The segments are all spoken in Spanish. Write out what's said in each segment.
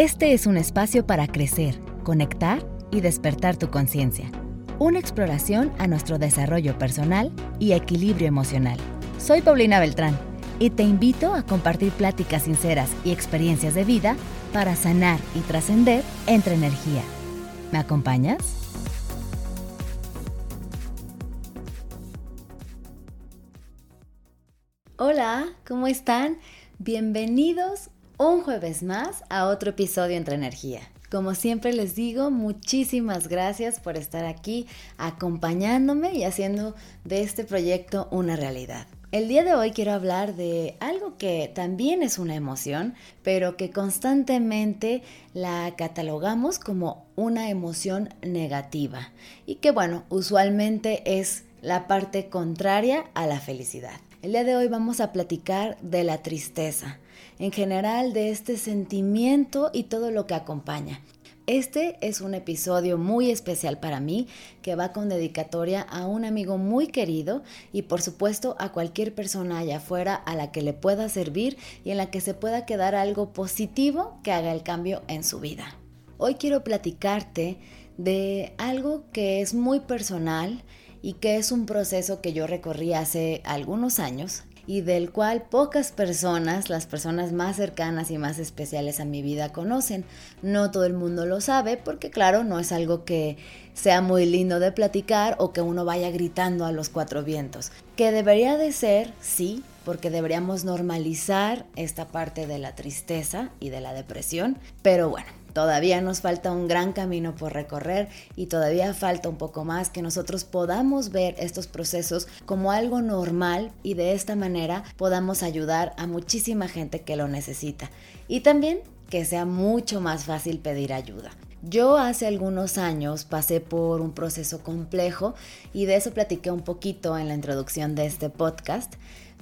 Este es un espacio para crecer, conectar y despertar tu conciencia. Una exploración a nuestro desarrollo personal y equilibrio emocional. Soy Paulina Beltrán y te invito a compartir pláticas sinceras y experiencias de vida para sanar y trascender entre energía. ¿Me acompañas? Hola, ¿cómo están? Bienvenidos un jueves más a otro episodio Entre Energía. Como siempre les digo, muchísimas gracias por estar aquí acompañándome y haciendo de este proyecto una realidad. El día de hoy quiero hablar de algo que también es una emoción, pero que constantemente la catalogamos como una emoción negativa y que bueno, usualmente es la parte contraria a la felicidad. El día de hoy vamos a platicar de la tristeza, en general de este sentimiento y todo lo que acompaña. Este es un episodio muy especial para mí que va con dedicatoria a un amigo muy querido y por supuesto a cualquier persona allá afuera a la que le pueda servir y en la que se pueda quedar algo positivo que haga el cambio en su vida. Hoy quiero platicarte de algo que es muy personal y que es un proceso que yo recorrí hace algunos años y del cual pocas personas, las personas más cercanas y más especiales a mi vida conocen. No todo el mundo lo sabe porque claro, no es algo que sea muy lindo de platicar o que uno vaya gritando a los cuatro vientos. Que debería de ser, sí, porque deberíamos normalizar esta parte de la tristeza y de la depresión, pero bueno, Todavía nos falta un gran camino por recorrer y todavía falta un poco más que nosotros podamos ver estos procesos como algo normal y de esta manera podamos ayudar a muchísima gente que lo necesita. Y también que sea mucho más fácil pedir ayuda. Yo hace algunos años pasé por un proceso complejo y de eso platiqué un poquito en la introducción de este podcast.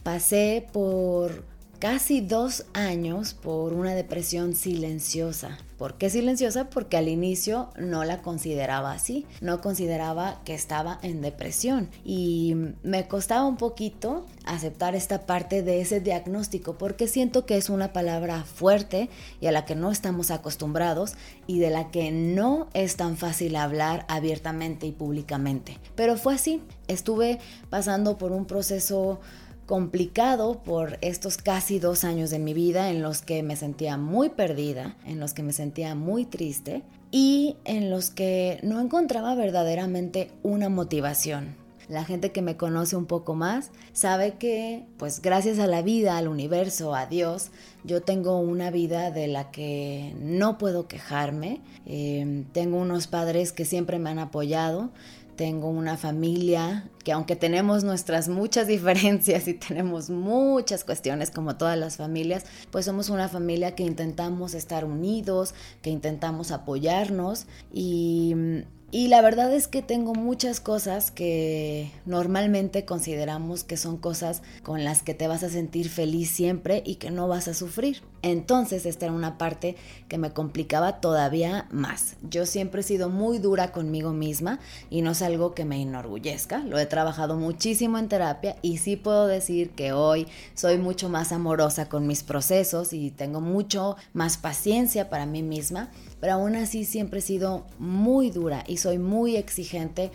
Pasé por casi dos años por una depresión silenciosa. ¿Por qué silenciosa? Porque al inicio no la consideraba así, no consideraba que estaba en depresión y me costaba un poquito aceptar esta parte de ese diagnóstico porque siento que es una palabra fuerte y a la que no estamos acostumbrados y de la que no es tan fácil hablar abiertamente y públicamente. Pero fue así, estuve pasando por un proceso complicado por estos casi dos años de mi vida en los que me sentía muy perdida, en los que me sentía muy triste y en los que no encontraba verdaderamente una motivación. La gente que me conoce un poco más sabe que, pues gracias a la vida, al universo, a Dios, yo tengo una vida de la que no puedo quejarme. Eh, tengo unos padres que siempre me han apoyado, tengo una familia que aunque tenemos nuestras muchas diferencias y tenemos muchas cuestiones como todas las familias, pues somos una familia que intentamos estar unidos, que intentamos apoyarnos y y la verdad es que tengo muchas cosas que normalmente consideramos que son cosas con las que te vas a sentir feliz siempre y que no vas a sufrir. Entonces esta era una parte que me complicaba todavía más. Yo siempre he sido muy dura conmigo misma y no es algo que me enorgullezca. Lo he trabajado muchísimo en terapia y sí puedo decir que hoy soy mucho más amorosa con mis procesos y tengo mucho más paciencia para mí misma pero aún así siempre he sido muy dura y soy muy exigente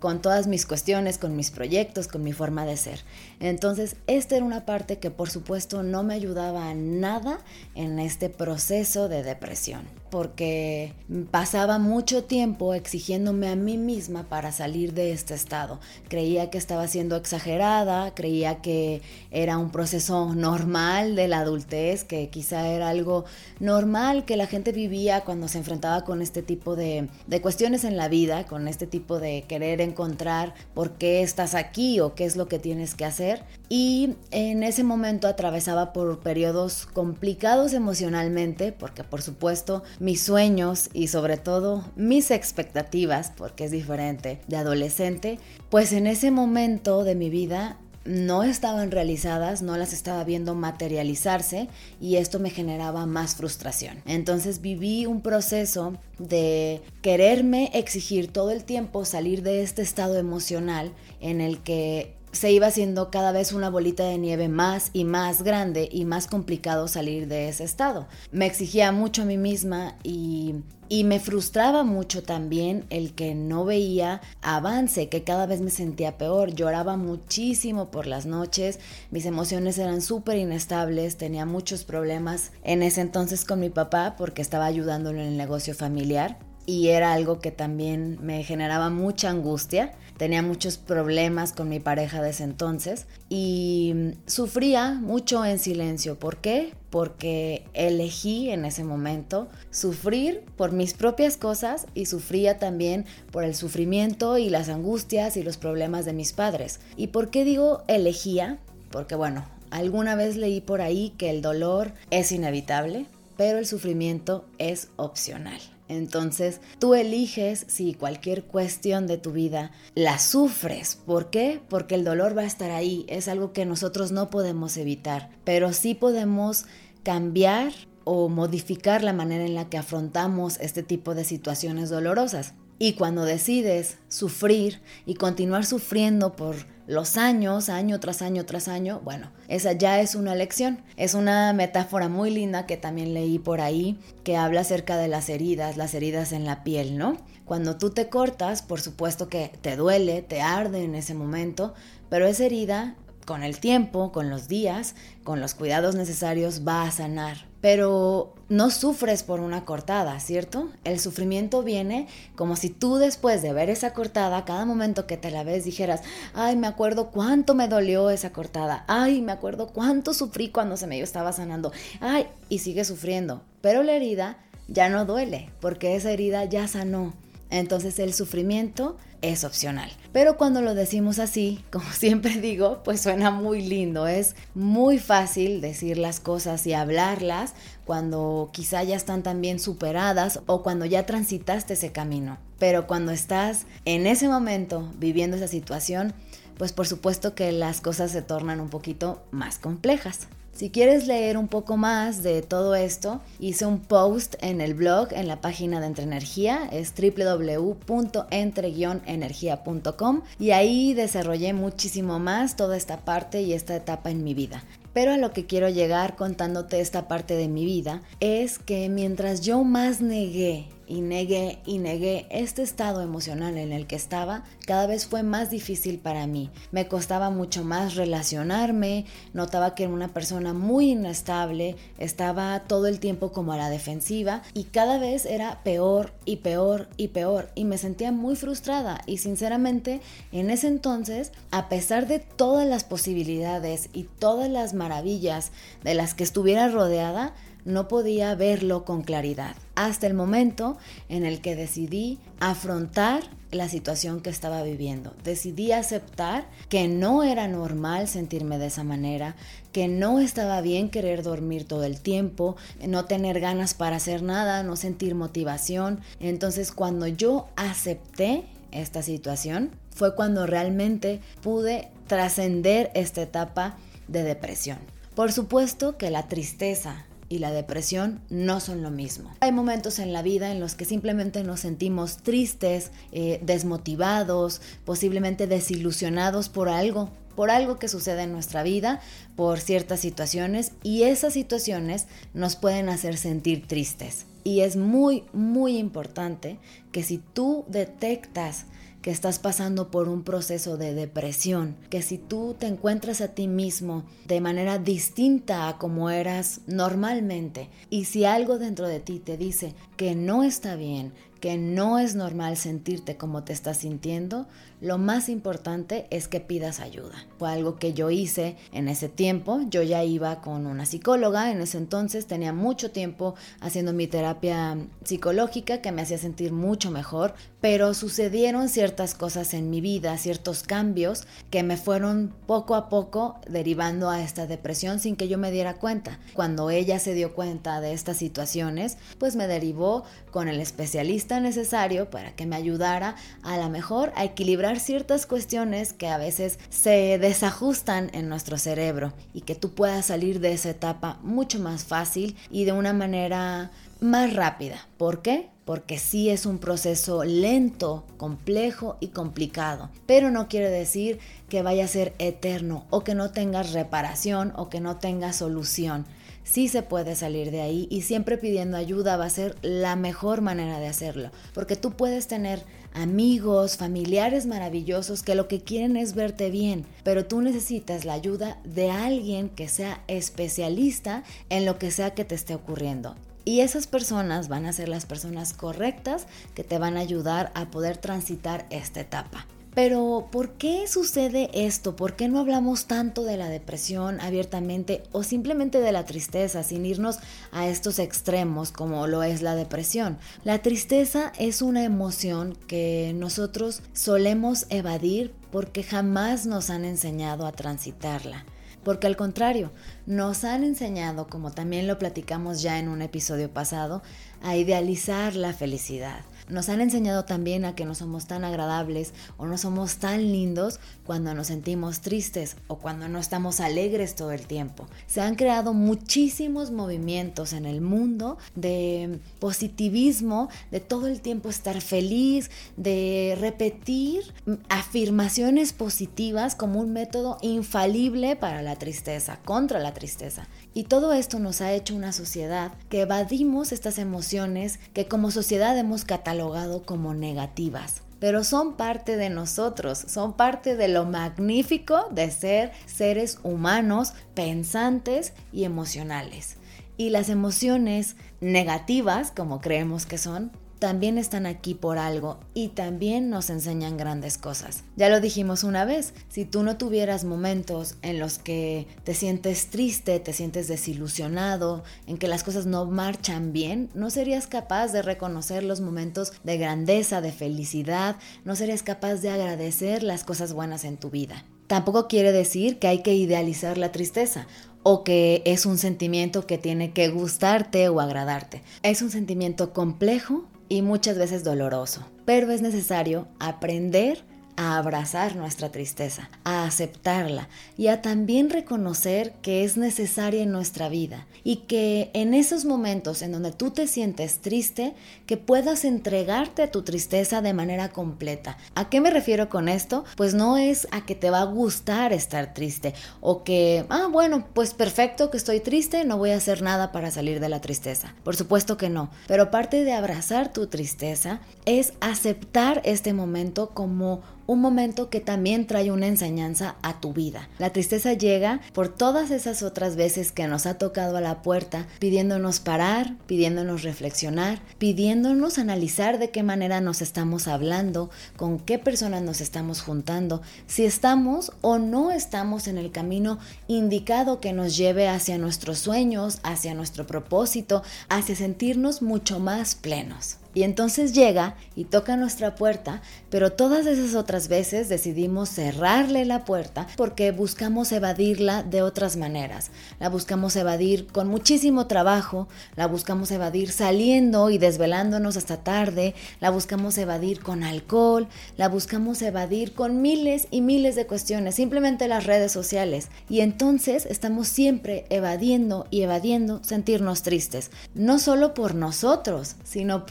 con, todas mis cuestiones, con mis proyectos, con mi forma de ser. Entonces, esta era una parte que por supuesto no me ayudaba nada en este proceso de depresión, porque pasaba mucho tiempo exigiéndome a mí misma para salir de este estado. Creía que estaba siendo exagerada, creía que era un proceso normal de la adultez, que quizá era algo normal que la gente vivía cuando se enfrentaba con este tipo de, de cuestiones en la vida, con este tipo de querer encontrar por qué estás aquí o qué es lo que tienes que hacer. Y en ese momento atravesaba por periodos complicados emocionalmente, porque por supuesto mis sueños y sobre todo mis expectativas, porque es diferente de adolescente, pues en ese momento de mi vida no estaban realizadas, no las estaba viendo materializarse y esto me generaba más frustración. Entonces viví un proceso de quererme exigir todo el tiempo salir de este estado emocional en el que se iba haciendo cada vez una bolita de nieve más y más grande y más complicado salir de ese estado. Me exigía mucho a mí misma y, y me frustraba mucho también el que no veía avance, que cada vez me sentía peor. Lloraba muchísimo por las noches, mis emociones eran súper inestables, tenía muchos problemas en ese entonces con mi papá porque estaba ayudándolo en el negocio familiar y era algo que también me generaba mucha angustia. Tenía muchos problemas con mi pareja de ese entonces y sufría mucho en silencio. ¿Por qué? Porque elegí en ese momento sufrir por mis propias cosas y sufría también por el sufrimiento y las angustias y los problemas de mis padres. ¿Y por qué digo elegía? Porque bueno, alguna vez leí por ahí que el dolor es inevitable, pero el sufrimiento es opcional. Entonces, tú eliges si cualquier cuestión de tu vida la sufres. ¿Por qué? Porque el dolor va a estar ahí. Es algo que nosotros no podemos evitar, pero sí podemos cambiar o modificar la manera en la que afrontamos este tipo de situaciones dolorosas. Y cuando decides sufrir y continuar sufriendo por los años, año tras año tras año, bueno, esa ya es una lección. Es una metáfora muy linda que también leí por ahí, que habla acerca de las heridas, las heridas en la piel, ¿no? Cuando tú te cortas, por supuesto que te duele, te arde en ese momento, pero esa herida con el tiempo, con los días, con los cuidados necesarios, va a sanar. Pero no sufres por una cortada, ¿cierto? El sufrimiento viene como si tú después de ver esa cortada, cada momento que te la ves dijeras, ay, me acuerdo cuánto me dolió esa cortada, ay, me acuerdo cuánto sufrí cuando se me estaba sanando, ay, y sigue sufriendo. Pero la herida ya no duele, porque esa herida ya sanó. Entonces el sufrimiento es opcional. Pero cuando lo decimos así, como siempre digo, pues suena muy lindo. Es muy fácil decir las cosas y hablarlas cuando quizá ya están también superadas o cuando ya transitaste ese camino. Pero cuando estás en ese momento viviendo esa situación, pues por supuesto que las cosas se tornan un poquito más complejas. Si quieres leer un poco más de todo esto, hice un post en el blog, en la página de Entreenergía, es www.entre-energía.com y ahí desarrollé muchísimo más toda esta parte y esta etapa en mi vida. Pero a lo que quiero llegar contándote esta parte de mi vida es que mientras yo más negué y negué y negué este estado emocional en el que estaba, cada vez fue más difícil para mí. Me costaba mucho más relacionarme, notaba que era una persona muy inestable, estaba todo el tiempo como a la defensiva y cada vez era peor y peor y peor y me sentía muy frustrada y sinceramente en ese entonces, a pesar de todas las posibilidades y todas las maravillas de las que estuviera rodeada, no podía verlo con claridad, hasta el momento en el que decidí afrontar la situación que estaba viviendo. Decidí aceptar que no era normal sentirme de esa manera, que no estaba bien querer dormir todo el tiempo, no tener ganas para hacer nada, no sentir motivación. Entonces cuando yo acepté esta situación, fue cuando realmente pude trascender esta etapa de depresión. Por supuesto que la tristeza, y la depresión no son lo mismo. Hay momentos en la vida en los que simplemente nos sentimos tristes, eh, desmotivados, posiblemente desilusionados por algo, por algo que sucede en nuestra vida, por ciertas situaciones y esas situaciones nos pueden hacer sentir tristes. Y es muy, muy importante que si tú detectas que estás pasando por un proceso de depresión, que si tú te encuentras a ti mismo de manera distinta a como eras normalmente y si algo dentro de ti te dice que no está bien, que no es normal sentirte como te estás sintiendo, lo más importante es que pidas ayuda. Fue algo que yo hice en ese tiempo. Yo ya iba con una psicóloga en ese entonces, tenía mucho tiempo haciendo mi terapia psicológica que me hacía sentir mucho mejor, pero sucedieron ciertas cosas en mi vida, ciertos cambios que me fueron poco a poco derivando a esta depresión sin que yo me diera cuenta. Cuando ella se dio cuenta de estas situaciones, pues me derivó con el especialista necesario para que me ayudara a la mejor a equilibrar ciertas cuestiones que a veces se desajustan en nuestro cerebro y que tú puedas salir de esa etapa mucho más fácil y de una manera más rápida. ¿Por qué? porque sí es un proceso lento, complejo y complicado, pero no quiere decir que vaya a ser eterno o que no tengas reparación o que no tengas solución. Sí se puede salir de ahí y siempre pidiendo ayuda va a ser la mejor manera de hacerlo, porque tú puedes tener amigos, familiares maravillosos que lo que quieren es verte bien, pero tú necesitas la ayuda de alguien que sea especialista en lo que sea que te esté ocurriendo. Y esas personas van a ser las personas correctas que te van a ayudar a poder transitar esta etapa. Pero ¿por qué sucede esto? ¿Por qué no hablamos tanto de la depresión abiertamente o simplemente de la tristeza sin irnos a estos extremos como lo es la depresión? La tristeza es una emoción que nosotros solemos evadir porque jamás nos han enseñado a transitarla porque al contrario, nos han enseñado, como también lo platicamos ya en un episodio pasado, a idealizar la felicidad. Nos han enseñado también a que no somos tan agradables o no somos tan lindos cuando nos sentimos tristes o cuando no estamos alegres todo el tiempo. Se han creado muchísimos movimientos en el mundo de positivismo, de todo el tiempo estar feliz, de repetir afirmaciones positivas como un método infalible para la tristeza, contra la tristeza. Y todo esto nos ha hecho una sociedad que evadimos estas emociones que como sociedad hemos catalogado como negativas pero son parte de nosotros, son parte de lo magnífico de ser seres humanos, pensantes y emocionales. Y las emociones negativas, como creemos que son, también están aquí por algo y también nos enseñan grandes cosas. Ya lo dijimos una vez, si tú no tuvieras momentos en los que te sientes triste, te sientes desilusionado, en que las cosas no marchan bien, no serías capaz de reconocer los momentos de grandeza, de felicidad, no serías capaz de agradecer las cosas buenas en tu vida. Tampoco quiere decir que hay que idealizar la tristeza o que es un sentimiento que tiene que gustarte o agradarte. Es un sentimiento complejo y muchas veces doloroso, pero es necesario aprender a abrazar nuestra tristeza, a aceptarla y a también reconocer que es necesaria en nuestra vida y que en esos momentos en donde tú te sientes triste, que puedas entregarte a tu tristeza de manera completa. ¿A qué me refiero con esto? Pues no es a que te va a gustar estar triste o que, ah, bueno, pues perfecto que estoy triste, no voy a hacer nada para salir de la tristeza. Por supuesto que no, pero parte de abrazar tu tristeza es aceptar este momento como un momento que también trae una enseñanza a tu vida. La tristeza llega por todas esas otras veces que nos ha tocado a la puerta pidiéndonos parar, pidiéndonos reflexionar, pidiéndonos analizar de qué manera nos estamos hablando, con qué personas nos estamos juntando, si estamos o no estamos en el camino indicado que nos lleve hacia nuestros sueños, hacia nuestro propósito, hacia sentirnos mucho más plenos. Y entonces llega y toca nuestra puerta, pero todas esas otras veces decidimos cerrarle la puerta porque buscamos evadirla de otras maneras. La buscamos evadir con muchísimo trabajo, la buscamos evadir saliendo y desvelándonos hasta tarde, la buscamos evadir con alcohol, la buscamos evadir con miles y miles de cuestiones, simplemente las redes sociales. Y entonces estamos siempre evadiendo y evadiendo sentirnos tristes, no solo por nosotros, sino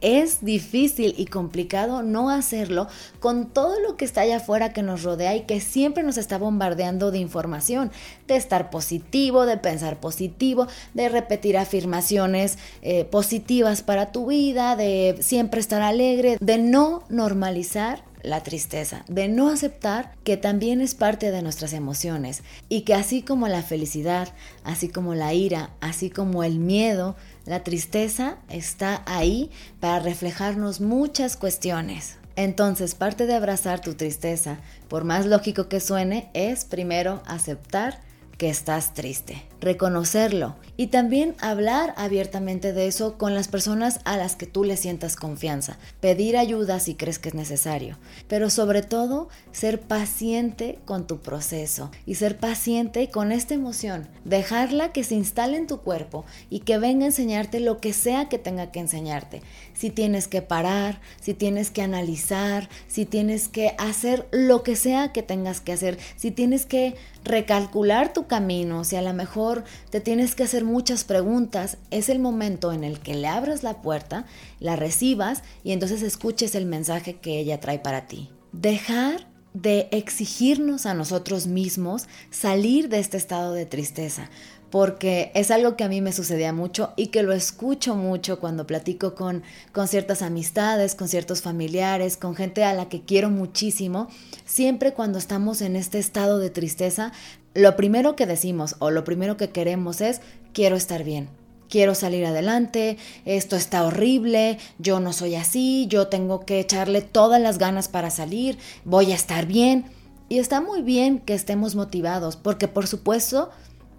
es difícil y complicado no hacerlo con todo lo que está allá afuera que nos rodea y que siempre nos está bombardeando de información, de estar positivo, de pensar positivo, de repetir afirmaciones eh, positivas para tu vida, de siempre estar alegre, de no normalizar la tristeza, de no aceptar que también es parte de nuestras emociones y que así como la felicidad, así como la ira, así como el miedo, la tristeza está ahí para reflejarnos muchas cuestiones. Entonces, parte de abrazar tu tristeza, por más lógico que suene, es primero aceptar que estás triste. Reconocerlo y también hablar abiertamente de eso con las personas a las que tú le sientas confianza, pedir ayuda si crees que es necesario, pero sobre todo ser paciente con tu proceso y ser paciente con esta emoción, dejarla que se instale en tu cuerpo y que venga a enseñarte lo que sea que tenga que enseñarte. Si tienes que parar, si tienes que analizar, si tienes que hacer lo que sea que tengas que hacer, si tienes que recalcular tu camino, si a lo mejor te tienes que hacer muchas preguntas, es el momento en el que le abras la puerta, la recibas y entonces escuches el mensaje que ella trae para ti. Dejar de exigirnos a nosotros mismos salir de este estado de tristeza, porque es algo que a mí me sucedía mucho y que lo escucho mucho cuando platico con, con ciertas amistades, con ciertos familiares, con gente a la que quiero muchísimo. Siempre cuando estamos en este estado de tristeza, lo primero que decimos o lo primero que queremos es quiero estar bien. Quiero salir adelante, esto está horrible, yo no soy así, yo tengo que echarle todas las ganas para salir, voy a estar bien. Y está muy bien que estemos motivados, porque por supuesto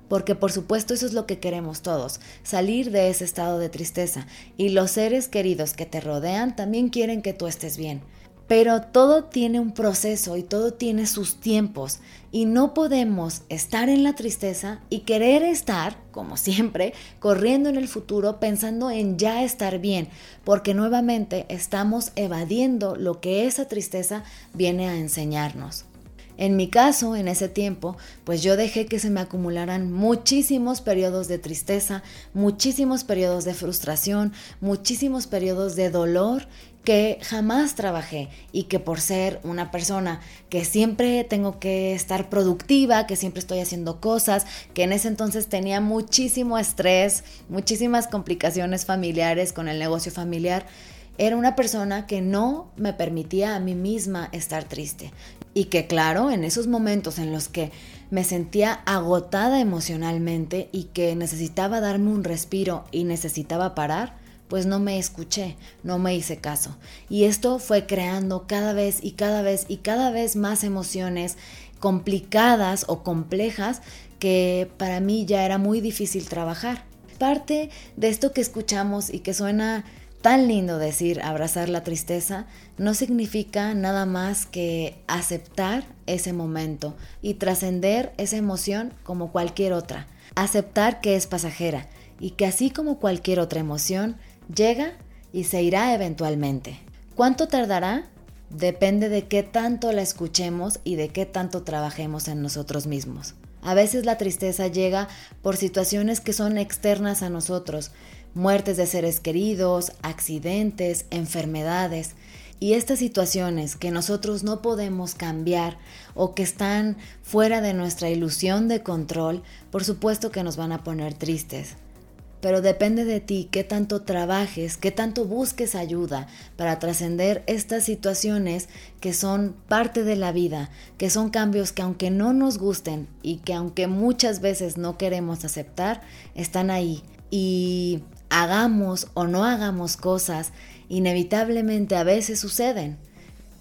porque por supuesto eso es lo que queremos todos, salir de ese estado de tristeza, y los seres queridos que te rodean también quieren que tú estés bien. Pero todo tiene un proceso y todo tiene sus tiempos y no podemos estar en la tristeza y querer estar, como siempre, corriendo en el futuro pensando en ya estar bien, porque nuevamente estamos evadiendo lo que esa tristeza viene a enseñarnos. En mi caso, en ese tiempo, pues yo dejé que se me acumularan muchísimos periodos de tristeza, muchísimos periodos de frustración, muchísimos periodos de dolor que jamás trabajé y que por ser una persona que siempre tengo que estar productiva, que siempre estoy haciendo cosas, que en ese entonces tenía muchísimo estrés, muchísimas complicaciones familiares con el negocio familiar, era una persona que no me permitía a mí misma estar triste. Y que claro, en esos momentos en los que me sentía agotada emocionalmente y que necesitaba darme un respiro y necesitaba parar, pues no me escuché, no me hice caso. Y esto fue creando cada vez y cada vez y cada vez más emociones complicadas o complejas que para mí ya era muy difícil trabajar. Parte de esto que escuchamos y que suena tan lindo decir abrazar la tristeza no significa nada más que aceptar ese momento y trascender esa emoción como cualquier otra. Aceptar que es pasajera y que así como cualquier otra emoción, llega y se irá eventualmente. ¿Cuánto tardará? Depende de qué tanto la escuchemos y de qué tanto trabajemos en nosotros mismos. A veces la tristeza llega por situaciones que son externas a nosotros, muertes de seres queridos, accidentes, enfermedades. Y estas situaciones que nosotros no podemos cambiar o que están fuera de nuestra ilusión de control, por supuesto que nos van a poner tristes. Pero depende de ti qué tanto trabajes, qué tanto busques ayuda para trascender estas situaciones que son parte de la vida, que son cambios que aunque no nos gusten y que aunque muchas veces no queremos aceptar, están ahí. Y hagamos o no hagamos cosas, inevitablemente a veces suceden.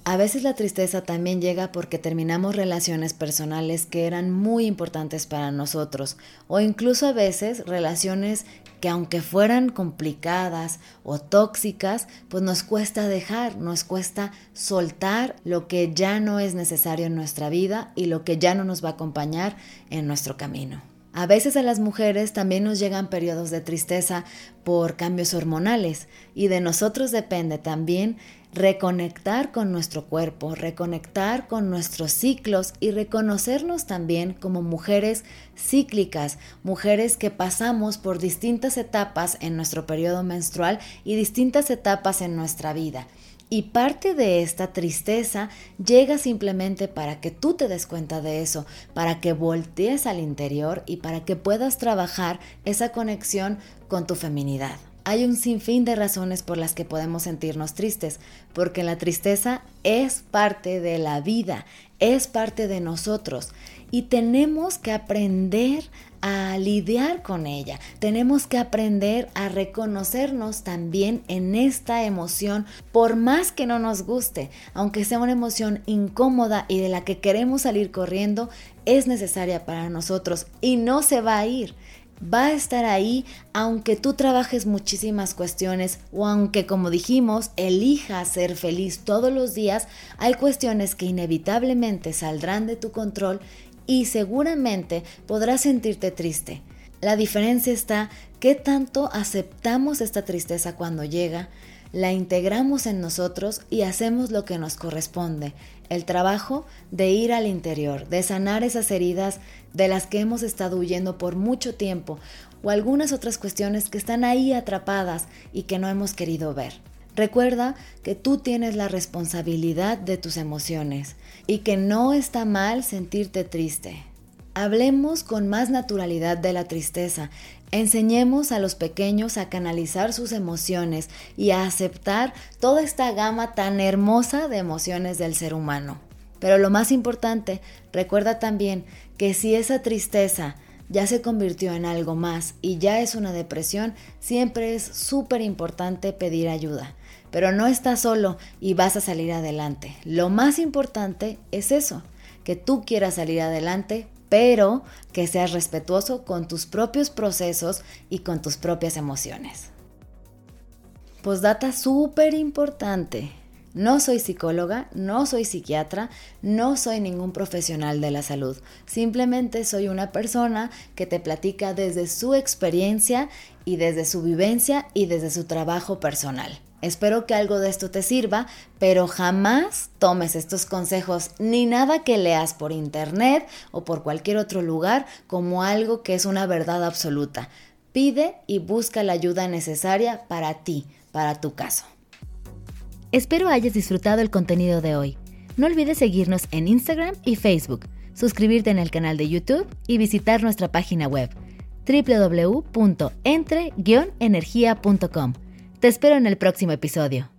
A veces la tristeza también llega porque terminamos relaciones personales que eran muy importantes para nosotros o incluso a veces relaciones que aunque fueran complicadas o tóxicas, pues nos cuesta dejar, nos cuesta soltar lo que ya no es necesario en nuestra vida y lo que ya no nos va a acompañar en nuestro camino. A veces a las mujeres también nos llegan periodos de tristeza por cambios hormonales y de nosotros depende también reconectar con nuestro cuerpo, reconectar con nuestros ciclos y reconocernos también como mujeres cíclicas, mujeres que pasamos por distintas etapas en nuestro periodo menstrual y distintas etapas en nuestra vida. Y parte de esta tristeza llega simplemente para que tú te des cuenta de eso, para que voltees al interior y para que puedas trabajar esa conexión con tu feminidad. Hay un sinfín de razones por las que podemos sentirnos tristes, porque la tristeza es parte de la vida, es parte de nosotros y tenemos que aprender a lidiar con ella. Tenemos que aprender a reconocernos también en esta emoción, por más que no nos guste, aunque sea una emoción incómoda y de la que queremos salir corriendo, es necesaria para nosotros y no se va a ir. Va a estar ahí aunque tú trabajes muchísimas cuestiones o aunque, como dijimos, elijas ser feliz todos los días, hay cuestiones que inevitablemente saldrán de tu control y seguramente podrás sentirte triste. La diferencia está ¿Qué tanto aceptamos esta tristeza cuando llega? La integramos en nosotros y hacemos lo que nos corresponde, el trabajo de ir al interior, de sanar esas heridas de las que hemos estado huyendo por mucho tiempo o algunas otras cuestiones que están ahí atrapadas y que no hemos querido ver. Recuerda que tú tienes la responsabilidad de tus emociones y que no está mal sentirte triste. Hablemos con más naturalidad de la tristeza. Enseñemos a los pequeños a canalizar sus emociones y a aceptar toda esta gama tan hermosa de emociones del ser humano. Pero lo más importante, recuerda también que si esa tristeza ya se convirtió en algo más y ya es una depresión, siempre es súper importante pedir ayuda. Pero no estás solo y vas a salir adelante. Lo más importante es eso, que tú quieras salir adelante, pero que seas respetuoso con tus propios procesos y con tus propias emociones. Postdata súper importante. No soy psicóloga, no soy psiquiatra, no soy ningún profesional de la salud. Simplemente soy una persona que te platica desde su experiencia y desde su vivencia y desde su trabajo personal. Espero que algo de esto te sirva, pero jamás tomes estos consejos ni nada que leas por internet o por cualquier otro lugar como algo que es una verdad absoluta. Pide y busca la ayuda necesaria para ti, para tu caso. Espero hayas disfrutado el contenido de hoy. No olvides seguirnos en Instagram y Facebook, suscribirte en el canal de YouTube y visitar nuestra página web www.entre-energía.com. Te espero en el próximo episodio.